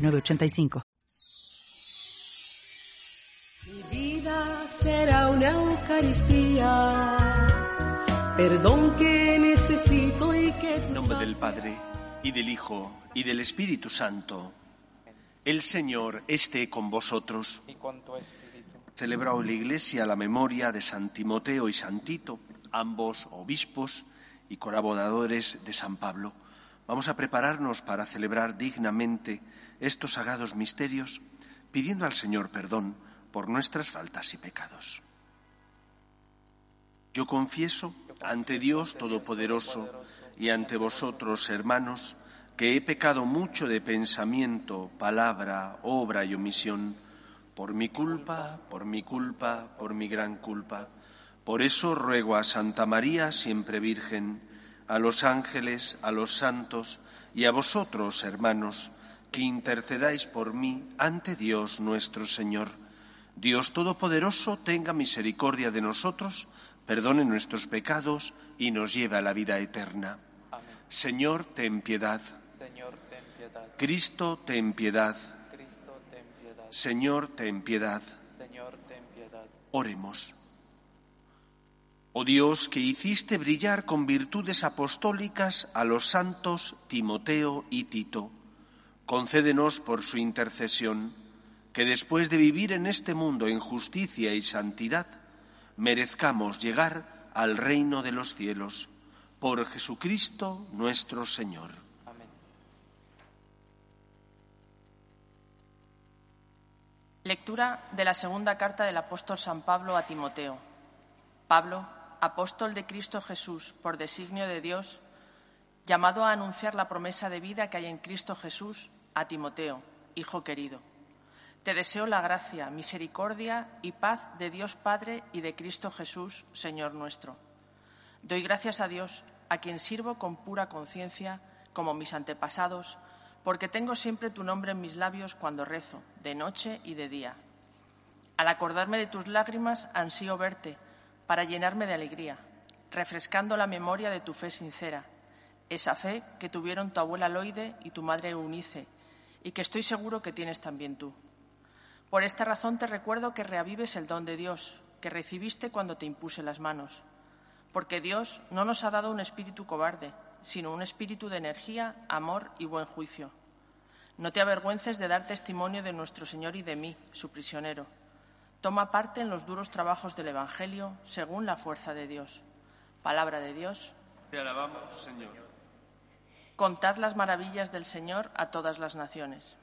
985. Mi vida será una Eucaristía. Perdón que necesito y que En nombre del Padre, y del Hijo, y del Espíritu Santo. El Señor esté con vosotros. y con tu espíritu. Celebra hoy la Iglesia la memoria de San Timoteo y San Tito, ambos obispos y colaboradores de San Pablo. Vamos a prepararnos para celebrar dignamente estos sagrados misterios, pidiendo al Señor perdón por nuestras faltas y pecados. Yo confieso ante Dios Todopoderoso y ante vosotros, hermanos, que he pecado mucho de pensamiento, palabra, obra y omisión, por mi culpa, por mi culpa, por mi gran culpa. Por eso ruego a Santa María, siempre Virgen, a los ángeles, a los santos y a vosotros, hermanos, que intercedáis por mí ante Dios nuestro Señor. Dios Todopoderoso tenga misericordia de nosotros, perdone nuestros pecados y nos lleve a la vida eterna. Amén. Señor, ten piedad. Señor, ten piedad. Cristo, ten piedad. Cristo, ten piedad. Señor, ten piedad. Señor, ten piedad. Oremos. Oh Dios, que hiciste brillar con virtudes apostólicas a los santos Timoteo y Tito, concédenos por su intercesión que después de vivir en este mundo en justicia y santidad, merezcamos llegar al reino de los cielos. Por Jesucristo nuestro Señor. Amén. Lectura de la segunda carta del apóstol San Pablo a Timoteo. Pablo, apóstol de Cristo Jesús por designio de Dios, llamado a anunciar la promesa de vida que hay en Cristo Jesús a Timoteo, hijo querido. Te deseo la gracia, misericordia y paz de Dios Padre y de Cristo Jesús, Señor nuestro. Doy gracias a Dios, a quien sirvo con pura conciencia, como mis antepasados, porque tengo siempre tu nombre en mis labios cuando rezo, de noche y de día. Al acordarme de tus lágrimas, ansío verte, para llenarme de alegría, refrescando la memoria de tu fe sincera, esa fe que tuvieron tu abuela Loide y tu madre Eunice, y que estoy seguro que tienes también tú. Por esta razón te recuerdo que reavives el don de Dios que recibiste cuando te impuse las manos, porque Dios no nos ha dado un espíritu cobarde, sino un espíritu de energía, amor y buen juicio. No te avergüences de dar testimonio de nuestro Señor y de mí, su prisionero. Toma parte en los duros trabajos del Evangelio según la fuerza de Dios. Palabra de Dios. Te alabamos, Señor. Contad las maravillas del Señor a todas las naciones.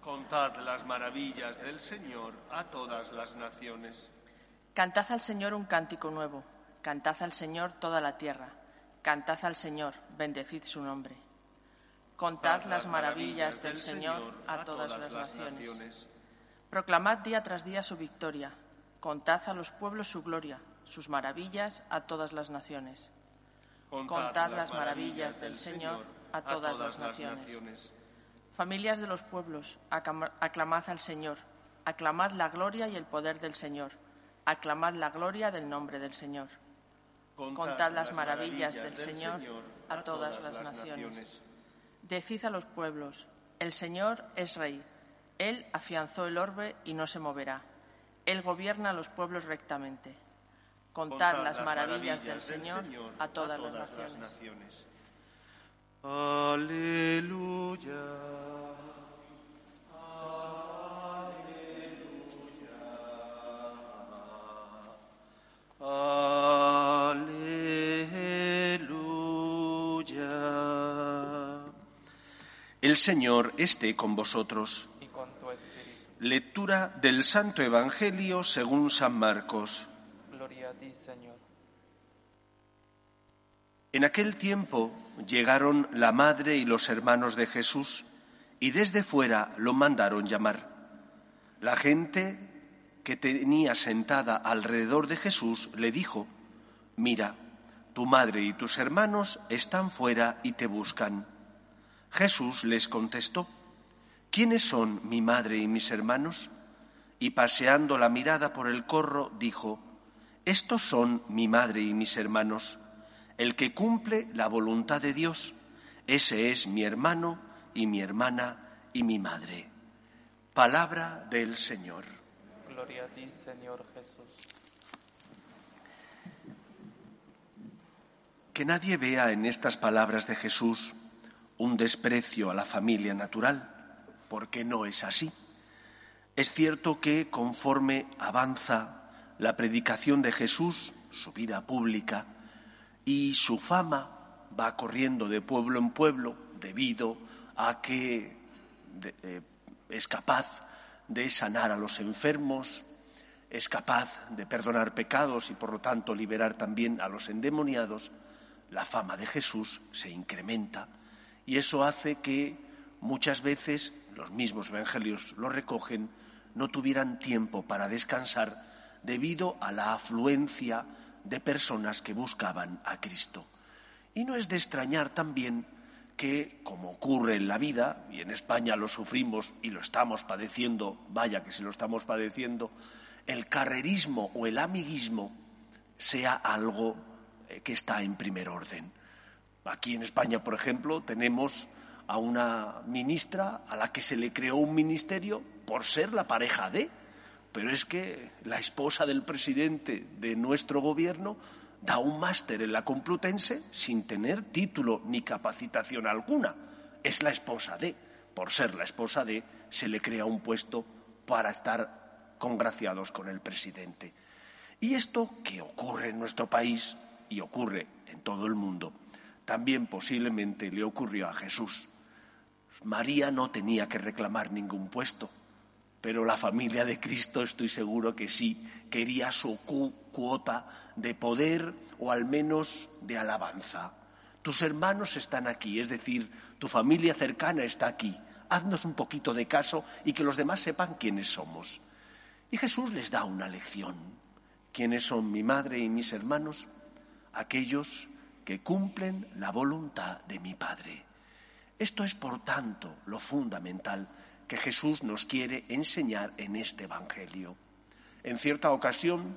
Contad las maravillas del Señor a todas las naciones. Cantad al Señor un cántico nuevo. Cantad al Señor toda la tierra. Cantad al Señor, bendecid su nombre. Contad las maravillas del Señor a todas las naciones. Proclamad día tras día su victoria. Contad a los pueblos su gloria, sus maravillas a todas las naciones. Contad las maravillas del Señor a todas las naciones. Familias de los pueblos, aclam- aclamad al Señor, aclamad la gloria y el poder del Señor, aclamad la gloria del nombre del Señor. Contad las maravillas del Señor a todas las naciones. Decid a los pueblos, el Señor es Rey, Él afianzó el orbe y no se moverá, Él gobierna a los pueblos rectamente. Contad las maravillas del Señor a todas las naciones. Aleluya. Aleluya. El Señor esté con vosotros. y con tu espíritu. Lectura del Santo Evangelio según San Marcos. Gloria a ti, Señor. En aquel tiempo llegaron la madre y los hermanos de Jesús y desde fuera lo mandaron llamar. La gente que tenía sentada alrededor de Jesús le dijo, Mira, tu madre y tus hermanos están fuera y te buscan. Jesús les contestó, ¿quiénes son mi madre y mis hermanos? Y paseando la mirada por el corro, dijo, Estos son mi madre y mis hermanos. El que cumple la voluntad de Dios, ese es mi hermano y mi hermana y mi madre. Palabra del Señor. Gloria a ti, Señor Jesús. Que nadie vea en estas palabras de Jesús un desprecio a la familia natural, porque no es así. Es cierto que conforme avanza la predicación de Jesús, su vida pública, y su fama va corriendo de pueblo en pueblo debido a que eh, es capaz de sanar a los enfermos, es capaz de perdonar pecados y por lo tanto liberar también a los endemoniados, la fama de Jesús se incrementa y eso hace que muchas veces los mismos evangelios lo recogen, no tuvieran tiempo para descansar debido a la afluencia de personas que buscaban a Cristo. Y no es de extrañar también que, como ocurre en la vida, y en España lo sufrimos y lo estamos padeciendo, vaya que si lo estamos padeciendo, el carrerismo o el amiguismo sea algo eh, que está en primer orden. Aquí en España, por ejemplo, tenemos a una ministra a la que se le creó un ministerio por ser la pareja de, pero es que la esposa del presidente de nuestro gobierno da un máster en la Complutense sin tener título ni capacitación alguna. Es la esposa de. Por ser la esposa de, se le crea un puesto para estar congraciados con el presidente. Y esto que ocurre en nuestro país y ocurre en todo el mundo, también posiblemente le ocurrió a Jesús. María no tenía que reclamar ningún puesto, pero la familia de Cristo estoy seguro que sí quería su cuota de poder o al menos de alabanza. Tus hermanos están aquí, es decir, tu familia cercana está aquí. Haznos un poquito de caso y que los demás sepan quiénes somos. Y Jesús les da una lección. ¿Quiénes son mi madre y mis hermanos? Aquellos que cumplen la voluntad de mi Padre. Esto es, por tanto, lo fundamental que Jesús nos quiere enseñar en este Evangelio. En cierta ocasión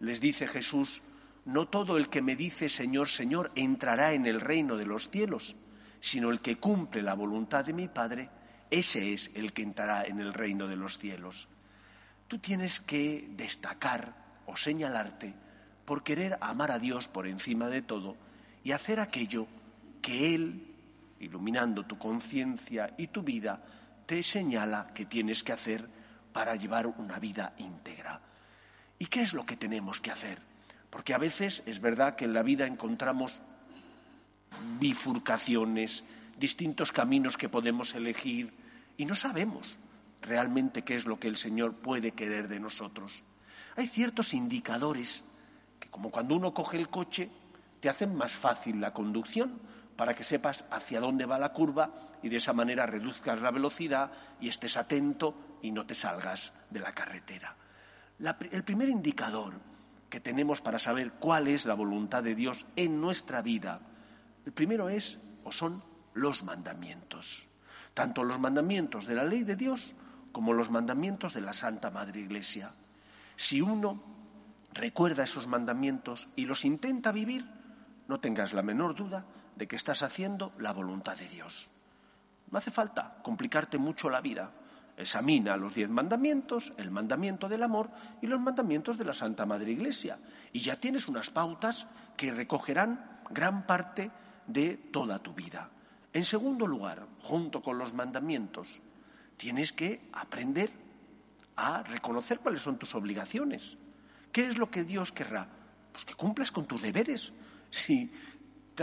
les dice Jesús, no todo el que me dice Señor, Señor entrará en el reino de los cielos, sino el que cumple la voluntad de mi Padre, ese es el que entrará en el reino de los cielos. Tú tienes que destacar o señalarte por querer amar a Dios por encima de todo y hacer aquello que Él, iluminando tu conciencia y tu vida, te señala que tienes que hacer para llevar una vida íntegra. ¿Y qué es lo que tenemos que hacer? Porque a veces es verdad que en la vida encontramos bifurcaciones, distintos caminos que podemos elegir y no sabemos realmente qué es lo que el Señor puede querer de nosotros. Hay ciertos indicadores que como cuando uno coge el coche te hacen más fácil la conducción, para que sepas hacia dónde va la curva y de esa manera reduzcas la velocidad y estés atento y no te salgas de la carretera. el primer indicador que tenemos para saber cuál es la voluntad de Dios en nuestra vida, el primero es o son los mandamientos. Tanto los mandamientos de la ley de Dios como los mandamientos de la Santa Madre Iglesia. Si uno recuerda esos mandamientos y los intenta vivir, no tengas la menor duda de que estás haciendo la voluntad de Dios. No hace falta complicarte mucho la vida. Examina los diez mandamientos, el mandamiento del amor y los mandamientos de la Santa Madre Iglesia. Y ya tienes unas pautas que recogerán gran parte de toda tu vida. En segundo lugar, junto con los mandamientos, tienes que aprender a reconocer cuáles son tus obligaciones. ¿Qué es lo que Dios querrá? Pues que cumplas con tus deberes. Si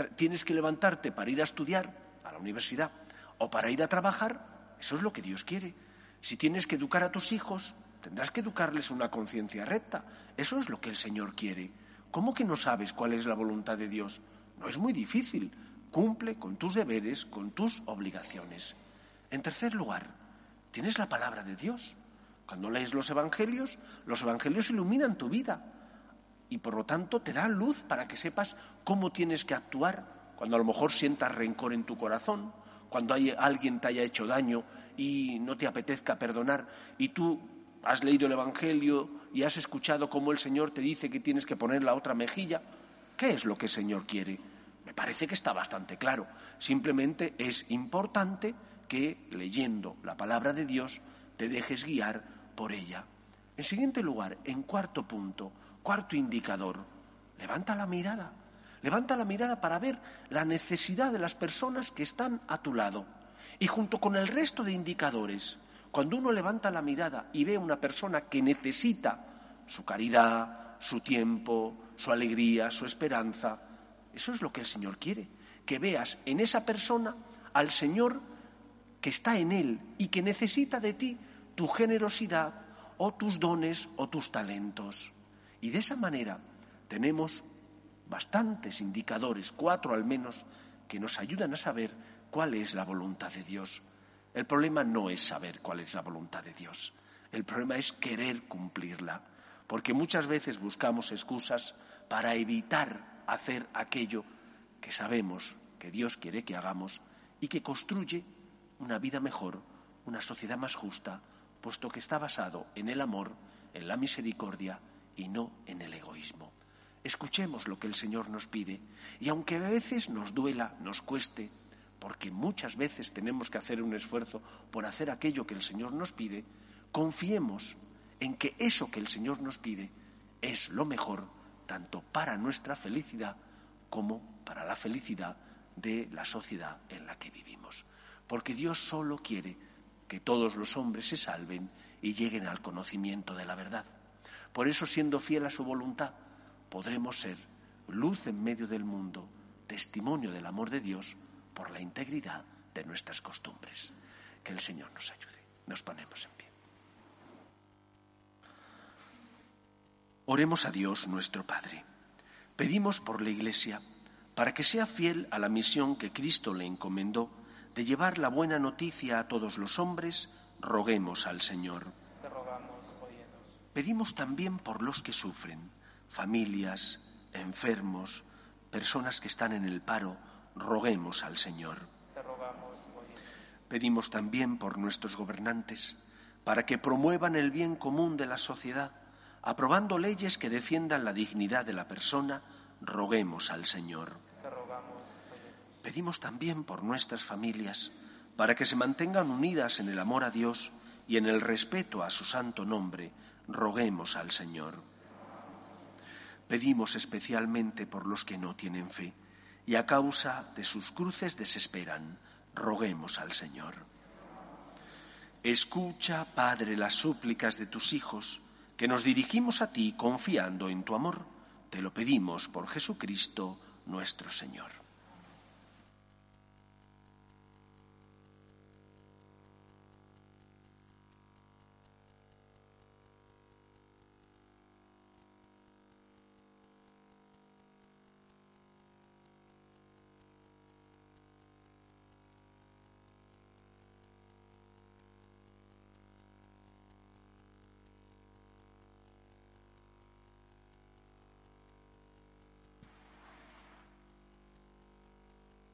tienes que levantarte para ir a estudiar a la universidad o para ir a trabajar, eso es lo que Dios quiere. Si tienes que educar a tus hijos, tendrás que educarles una conciencia recta. Eso es lo que el Señor quiere. ¿Cómo que no sabes cuál es la voluntad de Dios? No es muy difícil. Cumple con tus deberes, con tus obligaciones. En tercer lugar, tienes la palabra de Dios. Cuando lees los evangelios, los evangelios iluminan tu vida y por lo tanto te dan luz para que sepas cómo tienes que actuar cuando a lo mejor sientas rencor en tu corazón, cuando hay, alguien te haya hecho daño y no te apetezca perdonar y tú has leído el Evangelio y has escuchado cómo el Señor te dice que tienes que poner la otra mejilla, ¿qué es lo que el Señor quiere? Me parece que está bastante claro. Simplemente es importante que leyendo la palabra de Dios te dejes guiar por ella. En siguiente lugar, en cuarto punto, cuarto indicador, levanta la mirada. Levanta la mirada para ver la necesidad de las personas que están a tu lado. Y junto con el resto de indicadores, cuando uno levanta la mirada y ve a una persona que necesita su caridad, su tiempo, su alegría, su esperanza, eso es lo que el Señor quiere, que veas en esa persona al Señor que está en Él y que necesita de ti tu generosidad o tus dones o tus talentos. Y de esa manera tenemos bastantes indicadores, cuatro al menos, que nos ayudan a saber cuál es la voluntad de Dios. El problema no es saber cuál es la voluntad de Dios, el problema es querer cumplirla, porque muchas veces buscamos excusas para evitar hacer aquello que sabemos que Dios quiere que hagamos y que construye una vida mejor, una sociedad más justa, puesto que está basado en el amor, en la misericordia y no en el egoísmo. Escuchemos lo que el Señor nos pide y aunque a veces nos duela, nos cueste, porque muchas veces tenemos que hacer un esfuerzo por hacer aquello que el Señor nos pide, confiemos en que eso que el Señor nos pide es lo mejor tanto para nuestra felicidad como para la felicidad de la sociedad en la que vivimos. Porque Dios solo quiere que todos los hombres se salven y lleguen al conocimiento de la verdad. Por eso, siendo fiel a su voluntad, podremos ser luz en medio del mundo, testimonio del amor de Dios por la integridad de nuestras costumbres. Que el Señor nos ayude. Nos ponemos en pie. Oremos a Dios nuestro Padre. Pedimos por la Iglesia para que sea fiel a la misión que Cristo le encomendó de llevar la buena noticia a todos los hombres, roguemos al Señor. Pedimos también por los que sufren, familias, enfermos, personas que están en el paro, roguemos al Señor. Pedimos también por nuestros gobernantes, para que promuevan el bien común de la sociedad aprobando leyes que defiendan la dignidad de la persona, roguemos al Señor. Pedimos también por nuestras familias, para que se mantengan unidas en el amor a Dios y en el respeto a su santo nombre, roguemos al Señor. Pedimos especialmente por los que no tienen fe y a causa de sus cruces desesperan, roguemos al Señor. Escucha, Padre, las súplicas de tus hijos, que nos dirigimos a ti confiando en tu amor. Te lo pedimos por Jesucristo nuestro Señor.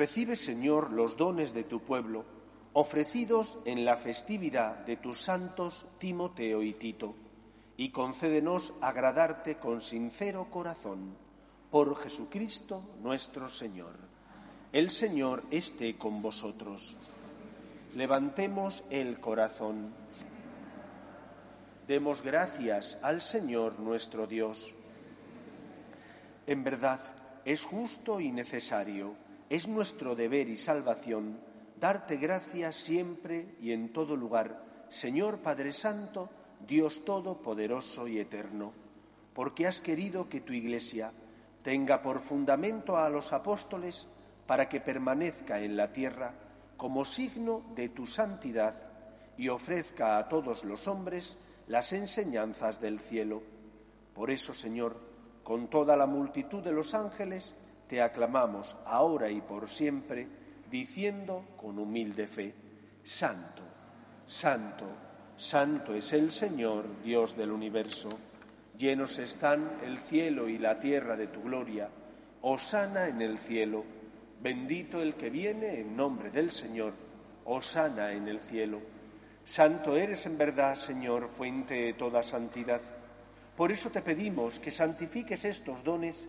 Recibe, Señor, los dones de tu pueblo, ofrecidos en la festividad de tus santos Timoteo y Tito, y concédenos agradarte con sincero corazón, por Jesucristo nuestro Señor. El Señor esté con vosotros. Levantemos el corazón. Demos gracias al Señor nuestro Dios. En verdad, es justo y necesario, es nuestro deber y salvación darte gracias siempre y en todo lugar, Señor Padre Santo, Dios Todopoderoso y Eterno, porque has querido que tu Iglesia tenga por fundamento a los apóstoles para que permanezca en la tierra como signo de tu santidad y ofrezca a todos los hombres las enseñanzas del cielo. Por eso, Señor, con toda la multitud de los ángeles, te aclamamos ahora y por siempre, diciendo con humilde fe, Santo, Santo, Santo es el Señor, Dios del universo. Llenos están el cielo y la tierra de tu gloria. Osana en el cielo. Bendito el que viene en nombre del Señor. Osana en el cielo. Santo eres en verdad, Señor, fuente de toda santidad. Por eso te pedimos que santifiques estos dones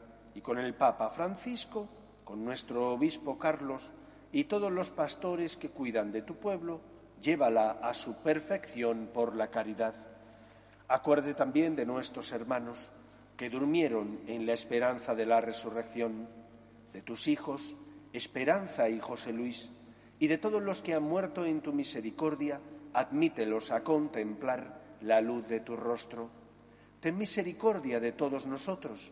y con el Papa Francisco, con nuestro obispo Carlos y todos los pastores que cuidan de tu pueblo, llévala a su perfección por la caridad. Acuerde también de nuestros hermanos que durmieron en la esperanza de la resurrección, de tus hijos, Esperanza y José Luis, y de todos los que han muerto en tu misericordia, admítelos a contemplar la luz de tu rostro. Ten misericordia de todos nosotros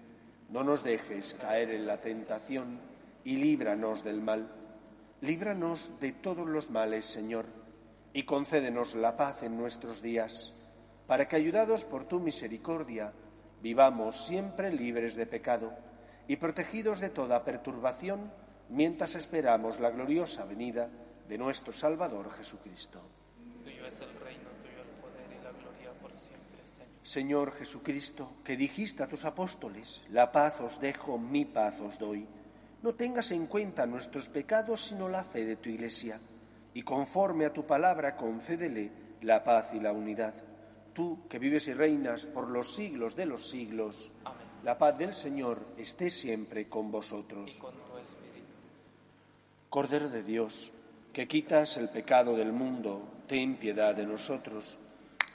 no nos dejes caer en la tentación y líbranos del mal. Líbranos de todos los males, Señor, y concédenos la paz en nuestros días, para que, ayudados por tu misericordia, vivamos siempre libres de pecado y protegidos de toda perturbación mientras esperamos la gloriosa venida de nuestro Salvador Jesucristo. Tuyo es el reino, tuyo el poder y la gloria por siempre, Señor. Jesucristo, que dijiste a tus apóstoles, la paz os dejo, mi paz os doy. No tengas en cuenta nuestros pecados, sino la fe de tu Iglesia, y conforme a tu palabra concédele la paz y la unidad. Tú, que vives y reinas por los siglos de los siglos, Amén. la paz del Señor esté siempre con vosotros. Y con tu espíritu. Cordero de Dios, que quitas el pecado del mundo, ten piedad de nosotros.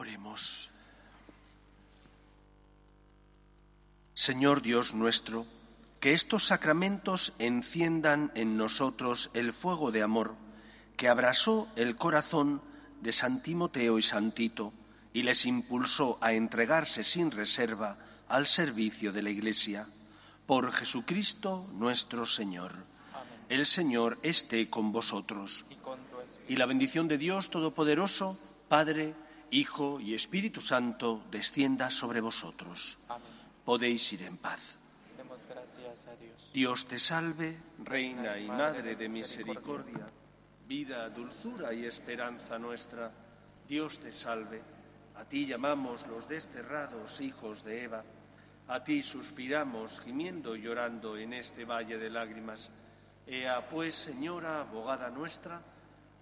Oremos. Señor Dios nuestro, que estos sacramentos enciendan en nosotros el fuego de amor que abrasó el corazón de San Timoteo y Santito y les impulsó a entregarse sin reserva al servicio de la Iglesia. Por Jesucristo nuestro Señor. El Señor esté con vosotros. Y, y la bendición de Dios Todopoderoso, Padre, Hijo y Espíritu Santo, descienda sobre vosotros. Podéis ir en paz. Demos gracias a Dios. Dios te salve, Reina y Madre de misericordia, vida, dulzura y esperanza nuestra. Dios te salve. A ti llamamos los desterrados hijos de Eva. A ti suspiramos, gimiendo y llorando en este valle de lágrimas. Ea pues, Señora, abogada nuestra,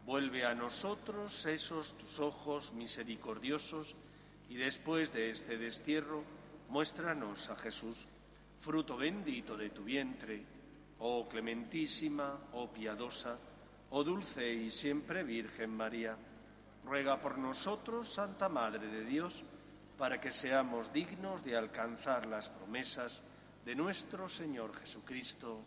vuelve a nosotros esos tus ojos misericordiosos y después de este destierro, muéstranos a Jesús, fruto bendito de tu vientre, oh clementísima, oh piadosa, oh dulce y siempre Virgen María. Ruega por nosotros, Santa Madre de Dios, para que seamos dignos de alcanzar las promesas de nuestro Señor Jesucristo.